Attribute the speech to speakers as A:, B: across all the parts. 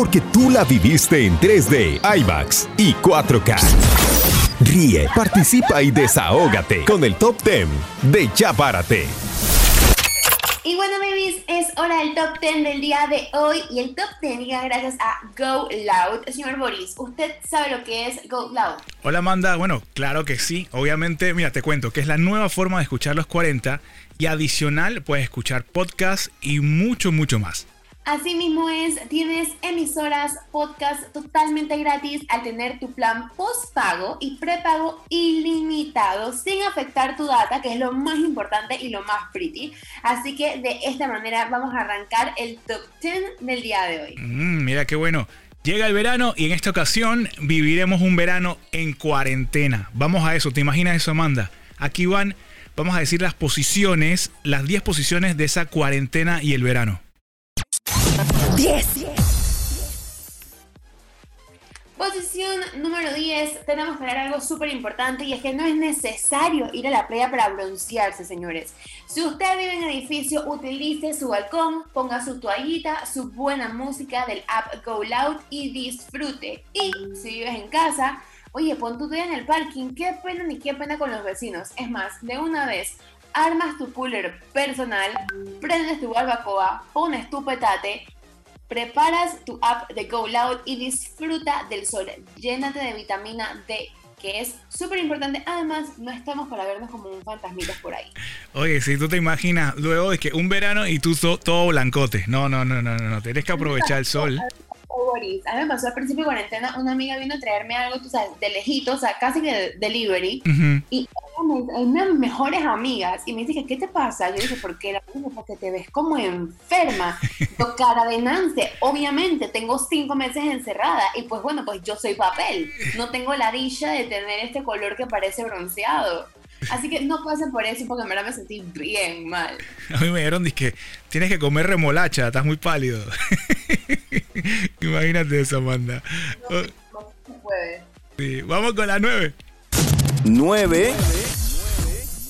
A: porque tú la viviste en 3D, IMAX y 4K. Ríe, participa y desahógate con el Top 10 de Ya Párate.
B: Y bueno, babies, es hora del top 10 del día de hoy. Y el top 10 llega gracias a Go Loud. Señor Boris, ¿usted sabe lo que es Go Loud?
C: Hola Amanda, bueno, claro que sí. Obviamente, mira, te cuento que es la nueva forma de escuchar los 40 y adicional puedes escuchar podcasts y mucho, mucho más.
B: Así mismo es, tienes emisoras, podcast totalmente gratis al tener tu plan postpago y prepago ilimitado sin afectar tu data, que es lo más importante y lo más pretty. Así que de esta manera vamos a arrancar el top 10 del día de hoy.
C: Mm, mira qué bueno. Llega el verano y en esta ocasión viviremos un verano en cuarentena. Vamos a eso, ¿te imaginas eso, Amanda? Aquí van, vamos a decir las posiciones, las 10 posiciones de esa cuarentena y el verano.
B: 10. Posición número 10, tenemos que ver algo súper importante y es que no es necesario ir a la playa para broncearse, señores. Si usted vive en edificio, utilice su balcón, ponga su toallita, su buena música del app Go Loud y disfrute. Y si vives en casa, oye, pon tu toalla en el parking, qué pena ni qué pena con los vecinos. Es más, de una vez, armas tu cooler personal, prendes tu barbacoa, pones tu petate preparas tu app de Go Loud y disfruta del sol. Llénate de vitamina D, que es súper importante. Además, no estamos para vernos como un fantasmita por ahí.
C: Oye, si tú te imaginas luego de que un verano y tú todo blancote. No, no, no, no, no, no. Tienes que aprovechar el sol.
B: A mí me pasó al principio de cuarentena, una amiga vino a traerme algo, tú sabes, de lejito, o sea, casi que delivery. Y una de mis mejores amigas y me dice, ¿qué te pasa? Yo dije, ¿por qué? La porque te ves como enferma. Yo, cara de Nance, obviamente tengo cinco meses encerrada y pues bueno, pues yo soy papel. No tengo la dicha de tener este color que parece bronceado. Así que no pasen por eso porque en verdad me sentí bien mal.
C: A mí me dijeron que tienes que comer remolacha, estás muy pálido. Imagínate eso, Amanda. No, no se puede. Sí, vamos con la nueve.
A: 9.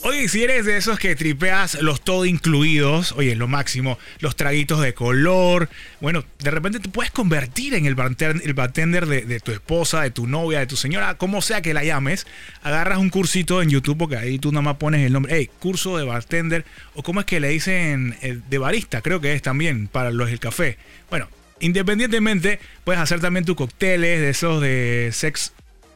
C: Oye, si eres de esos que tripeas los todo incluidos, oye, lo máximo, los traguitos de color, bueno, de repente te puedes convertir en el bartender, el bartender de, tu esposa, de tu novia, de tu señora, como sea que la llames, agarras un cursito en YouTube, porque ahí tú nada más pones el nombre, hey, curso de bartender, o cómo es que le dicen eh, de barista, creo que es también para los del café. Bueno, independientemente, puedes hacer también tus cócteles de esos de sex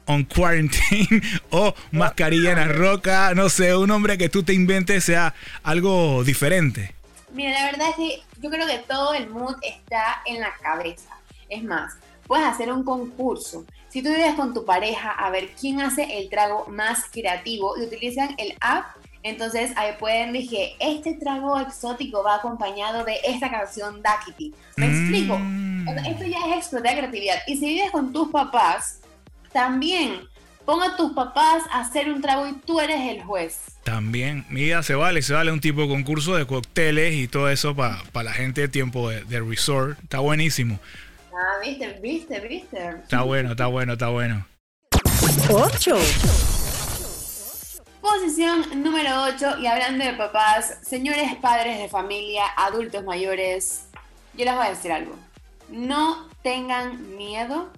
C: on quarantine o mascarilla en la roca, no sé, un nombre que tú te inventes sea algo diferente.
B: Mira, la verdad es que yo creo que todo el mood está en la cabeza. Es más, puedes hacer un concurso. Si tú vives con tu pareja a ver quién hace el trago más creativo y utilizan el app, entonces ahí pueden decir, este trago exótico va acompañado de esta canción Duckity. ¿Me explico? Mm. Esto ya es explotar creatividad. Y si vives con tus papás, también ponga a tus papás a hacer un trago y tú eres el juez.
C: También, mira, se vale, se vale un tipo de concurso de cócteles y todo eso para la gente de tiempo de, resort. Está buenísimo.
B: Ah, viste, viste, viste.
C: Está bueno, está bueno, está bueno.
B: 8. Posición número 8 y hablando de papás, señores padres de familia, adultos mayores, yo les voy a decir algo. No tengan miedo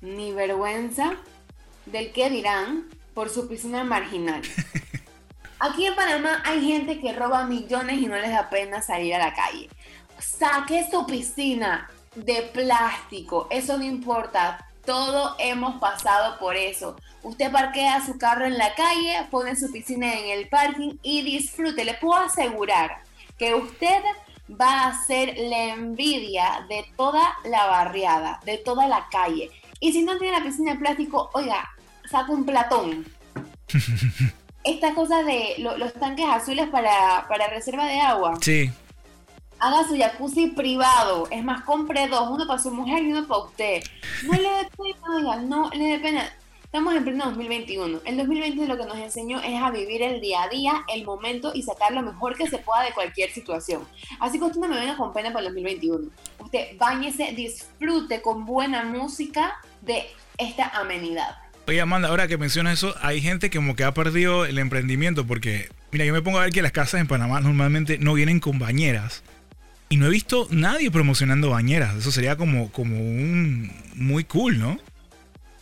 B: ni vergüenza del que dirán por su piscina marginal. Aquí en Panamá hay gente que roba millones y no les da pena salir a la calle. Saque su piscina de plástico, eso no importa. Todo hemos pasado por eso. Usted parquea su carro en la calle, pone su piscina en el parking y disfrute. Le puedo asegurar que usted va a ser la envidia de toda la barriada, de toda la calle. Y si no tiene la piscina de plástico, oiga, saca un platón. Estas cosas de los tanques azules para, reserva de agua.
C: Sí.
B: Haga su jacuzzi privado. Es más, compre dos, uno para su mujer y uno para usted. No le dé pena, oiga, no le dé pena. Estamos en pleno 2021. El 2020 lo que nos enseñó es a vivir el día a día, el momento y sacar lo mejor que se pueda de cualquier situación. Así que usted no me venga con pena para el 2021. Usted bañese, disfrute con buena música de esta amenidad.
C: Oye, Amanda, ahora que mencionas eso, hay gente que como que ha perdido el emprendimiento porque, mira, yo me pongo a ver que las casas en Panamá normalmente no vienen con bañeras. Y no he visto nadie promocionando bañeras. Eso sería como, como un muy cool, ¿no?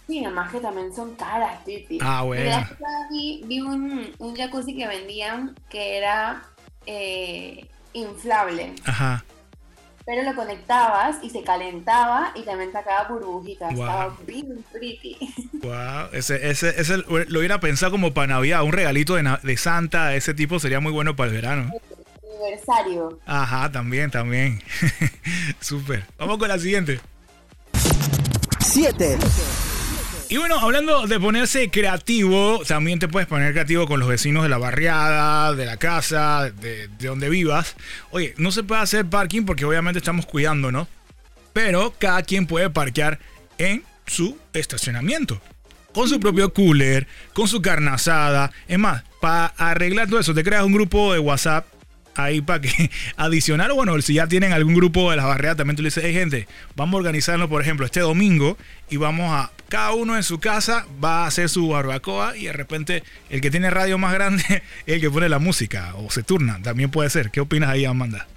B: Sí, además que también son caras, Titi.
C: Ah, bueno.
B: Vi, vi un, un jacuzzi que vendían que era eh, inflable.
C: Ajá.
B: Pero lo conectabas y se calentaba y también sacaba burbujitas.
C: Wow.
B: Estaba bien pretty.
C: Wow. Ese, ese, ese lo hubiera pensado como para Navidad. Un regalito de, de Santa ese tipo sería muy bueno para el verano.
B: Aniversario.
C: Ajá, también, también. Súper. Vamos con la siguiente.
D: 7.
C: Y bueno, hablando de ponerse creativo, también te puedes poner creativo con los vecinos de la barriada, de la casa, de, de donde vivas. Oye, no se puede hacer parking porque obviamente estamos cuidándonos, pero cada quien puede parquear en su estacionamiento. Con su propio cooler, con su carne asada. Es más, para arreglar todo eso, te creas un grupo de WhatsApp ahí para que adicional, o bueno, si ya tienen algún grupo de las barriadas, también tú le dices, hey gente, vamos a organizarnos, por ejemplo, este domingo y vamos a, cada uno en su casa va a hacer su barbacoa y de repente el que tiene radio más grande es el que pone la música o se turna, también puede ser. ¿Qué opinas ahí, Amanda?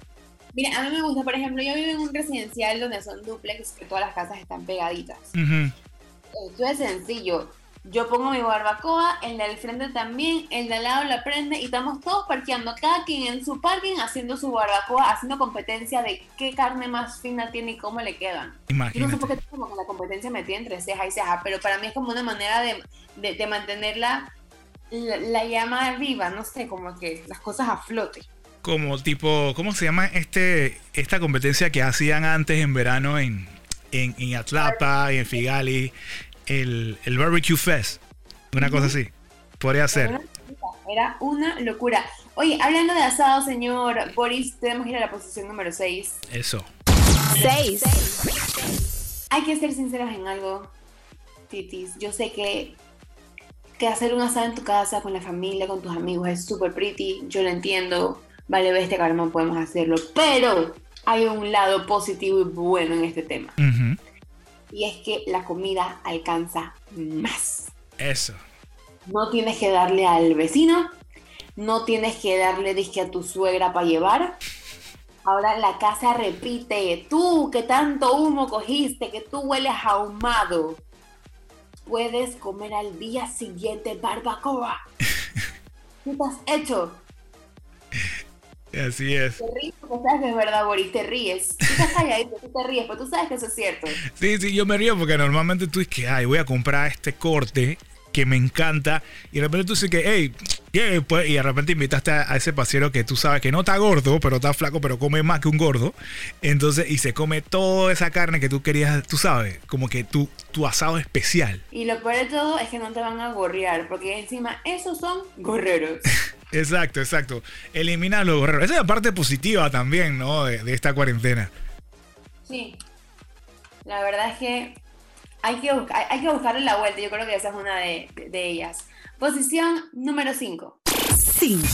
B: Mira, a mí me gusta, por ejemplo, yo vivo en un residencial donde son duplex, que todas las casas están pegaditas. Esto es sencillo. Yo pongo mi barbacoa, el del frente también, el de al lado la prende y estamos todos parqueando, cada quien en su parking haciendo su barbacoa, haciendo competencia de qué carne más fina tiene y cómo le quedan. Yo no sé
C: Imagínate.
B: por qué como que la competencia metida entre ceja y ceja, pero para mí es como una manera de, de, de mantener la, la, la llama viva, no sé, como que las cosas a flote.
C: Como tipo, ¿cómo se llama este esta competencia que hacían antes en verano en, en, en Atlapa y en Figali? El, el Barbecue Fest. Una cosa así. Podría
B: Era
C: ser.
B: una locura, Era una locura. Oye, hablando de asado, señor Boris, tenemos que ir a la posición número 6.
C: Eso.
D: 6.
B: Hay que ser sinceros en algo, Titis. Yo sé que, que hacer un asado en tu casa, con la familia, con tus amigos, es súper pretty. Yo lo entiendo. Vale, bestia, caramba, podemos hacerlo. Pero hay un lado positivo y bueno en este tema.
C: Ujú.
B: Y es que la comida alcanza más.
C: Eso.
B: No tienes que darle al vecino, no tienes que darle disque a tu suegra para llevar. Ahora la casa repite, tú que tanto humo cogiste, que tú hueles ahumado. Puedes comer al día siguiente barbacoa. ¿Qué te has hecho?
C: Así es.
B: Te ríes porque sabes que es verdad, Boris, te ríes. Tú estás calladito, tú te ríes, pero tú sabes que eso es cierto.
C: Sí, sí, yo me río porque normalmente tú dices que, ay, voy a comprar este corte que me encanta y de repente tú dices que, hey. Pues, y de repente invitaste a, a ese pasero que tú sabes que no está gordo, pero está flaco, pero come más que un gordo. Entonces, y se come toda esa carne que tú querías, tú sabes, como que tu, tu asado especial.
B: Y lo peor de todo es que no te van a gorrear, porque encima esos son gorreros.
C: Exacto, exacto. Eliminar los gorreros. Esa es la parte positiva también, ¿no? De, de esta cuarentena.
B: Sí. La verdad es que hay que, buscar, hay, hay que buscarle la vuelta. Yo creo que esa es una de, de- de ellas. Posición número 5.
D: 5.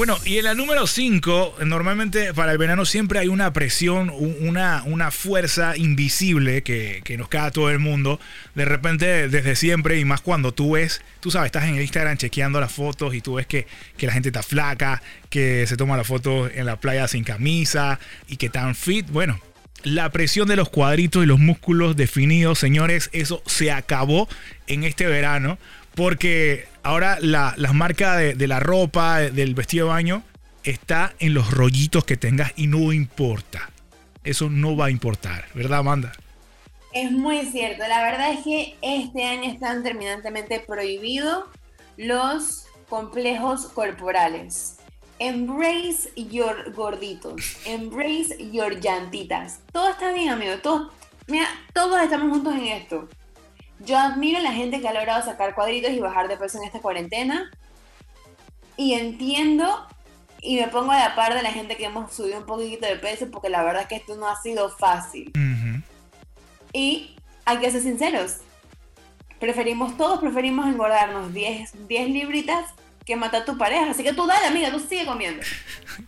C: Bueno, y en la número 5, normalmente para el verano siempre hay una presión, un- una, una fuerza invisible que, que nos cae a todo el mundo. De repente, desde siempre, y más cuando tú ves, tú sabes, estás en el Instagram chequeando las fotos y tú ves que, que la gente está flaca, que se toma la foto en la playa sin camisa y que tan fit. Bueno, la presión de los cuadritos y los músculos definidos, señores, eso se acabó en este verano. Porque ahora la, la marca de, la ropa, del vestido de baño, está en los rollitos que tengas y no importa. Eso no va a importar, ¿verdad, Amanda?
B: Es muy cierto. La verdad es que este año están terminantemente prohibidos los complejos corporales. Embrace your gorditos. Embrace your llantitas. Todo está bien, amigo. Todo, mira, todos estamos juntos en esto. Yo admiro a la gente que ha logrado sacar cuadritos y bajar de peso en esta cuarentena. Y entiendo y me pongo a la par de la gente que hemos subido un poquito de peso porque la verdad es que esto no ha sido fácil.
C: Ujú.
B: Y hay que ser sinceros. Preferimos, todos preferimos engordarnos 10, 10 libritas que matar a tu pareja. Así que tú dale, amiga, tú sigue comiendo.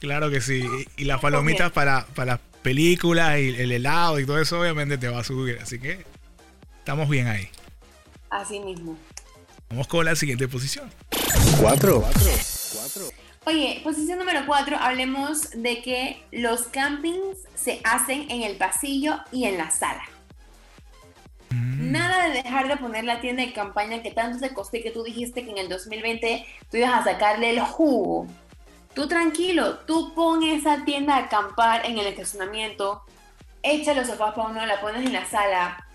C: Claro que sí. Y, y las palomitas para, para las películas y el helado y todo eso obviamente te va a subir. Así que estamos bien ahí.
B: Así mismo.
C: Vamos con la siguiente posición.
D: 4.
B: Oye, posición número 4, hablemos de que los campings se hacen en el pasillo y en la sala.
C: Mm.
B: Nada de dejar de poner la tienda de campaña que tanto te costó y que tú dijiste que en el 2020 tú ibas a sacarle el jugo. Tú tranquilo, tú pon esa tienda a acampar en el estacionamiento, echa los sofás para uno, la pones en la sala.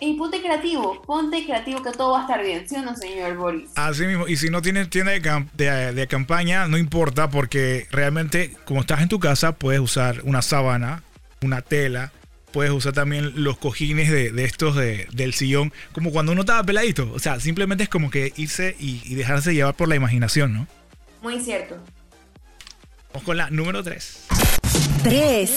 B: Y ponte creativo, ponte creativo que todo va a estar bien, ¿sí o no, señor Boris?
C: Así mismo, y si no tienes tienda de, cam- de- de campaña, no importa, porque realmente, como estás en tu casa, puedes usar una sábana, una tela, puedes usar también los cojines de, de estos de- del sillón, como cuando uno estaba peladito. O sea, simplemente es como que irse y, y dejarse llevar por la imaginación, ¿no?
B: Muy cierto.
C: Vamos con la número 3.
D: 3.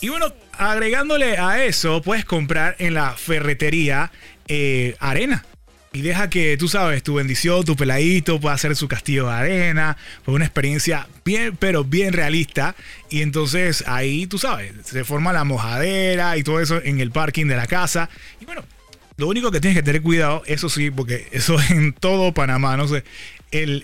C: Y bueno, agregándole a eso, puedes comprar en la ferretería eh, arena. Y deja que, tú sabes, tu bendición, tu peladito pueda hacer su castillo de arena. Fue una experiencia bien, pero bien realista. Y entonces ahí, tú sabes, se forma la mojadera y todo eso en el parking de la casa. Y bueno, lo único que tienes que tener cuidado, eso sí, porque eso es en todo Panamá, no sé.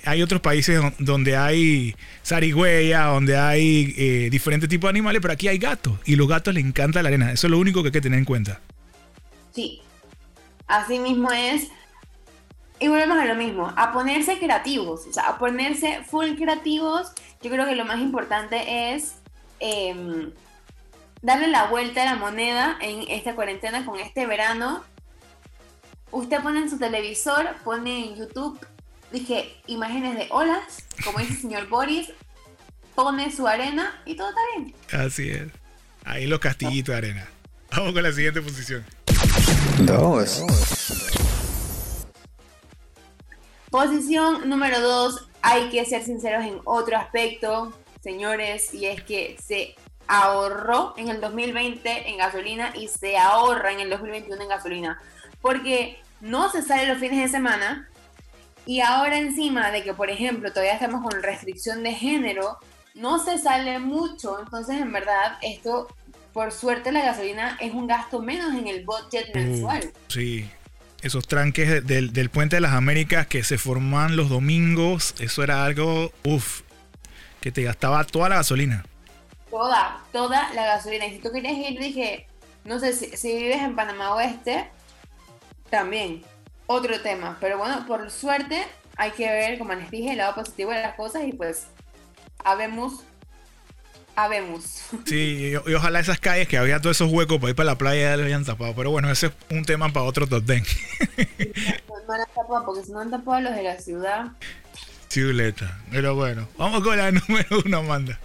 C: Hay otros países don- donde hay zarigüeya, donde hay eh, diferentes tipos de animales, pero aquí hay gatos y los gatos les encanta la arena. Eso es lo único que hay que tener en cuenta.
B: Sí. Así mismo es. Y volvemos a lo mismo, a ponerse creativos, o sea, a ponerse full creativos. Yo creo que lo más importante es em, darle la vuelta a la moneda en esta cuarentena con este verano. Usted pone en su televisor, pone en YouTube, dije, imágenes de olas, como dice el señor Boris, pone su arena y todo está bien.
C: Así es. Ahí los castillitos de arena. Vamos con la siguiente posición.
E: Dos.
B: Posición número dos, hay que ser sinceros en otro aspecto, señores, y es que se ahorró en el 2020 en gasolina y se ahorra en el 2021 en gasolina, porque no se sale los fines de semana y ahora encima de que, por ejemplo, todavía estamos con restricción de género, no se sale mucho, entonces en verdad esto, por suerte la gasolina es un gasto menos en el budget mensual.
C: Sí. Esos tranques de- del, del Puente de las Américas que se forman los domingos, eso era algo, uff, que te gastaba toda la gasolina.
B: Toda, toda la gasolina. Y si tú querías ir, dije, no sé, si, si vives en Panamá Oeste, también, otro tema. Pero bueno, por suerte, hay que ver, como les dije, el lado positivo de las cosas y pues, habemos, habemos.
C: Sí, y, y ojalá esas calles que había todos esos huecos para ir para la playa ya los hayan tapado. Pero bueno, ese es un tema para otro top 10.
B: No, las tapan, porque si no han tapado los de la ciudad.
C: Chuleta. Pero bueno, vamos con la número uno, Amanda.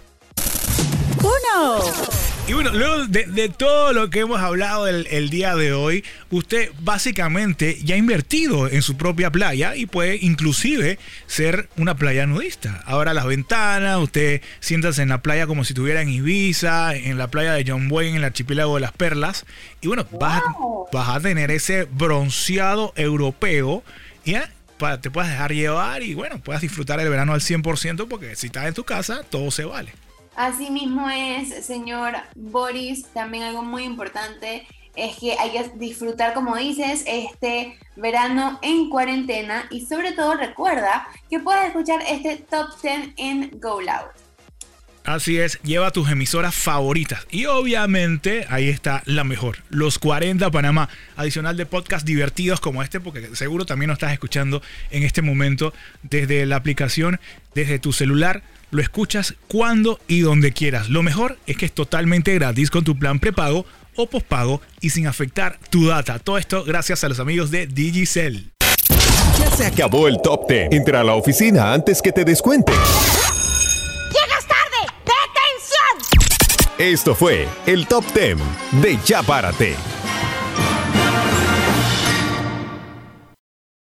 D: 1.
C: Y bueno, luego de, de todo lo que hemos hablado el, el día de hoy, usted básicamente ya ha invertido en su propia playa y puede inclusive ser una playa nudista. Ahora las ventanas, usted siéntase en la playa como si estuviera en Ibiza, en la playa de John Wayne, en el archipiélago de las Perlas. Y bueno, vas, a,
B: Wow.
C: vas a tener ese bronceado europeo ya, pa- te puedes dejar llevar y bueno, puedas disfrutar el verano al 100% porque si estás en tu casa, todo se vale.
B: Así mismo es, señor Boris, también algo muy importante es que hay que disfrutar, como dices, este verano en cuarentena y sobre todo recuerda que puedes escuchar este top 10 en Go Loud.
C: Así es, lleva tus emisoras favoritas. Y obviamente ahí está la mejor, los 40 Panamá, adicional de podcasts divertidos como este, porque seguro también lo estás escuchando en este momento desde la aplicación, desde tu celular. Lo escuchas cuando y donde quieras. Lo mejor es que es totalmente gratis con tu plan prepago o pospago y sin afectar tu data. Todo esto gracias a los amigos de Digicel.
A: Ya se acabó el top 10. Entra a la oficina antes que te descuenten.
D: ¡Llegas tarde! ¡Detención!
A: Esto fue el top 10 de Ya Párate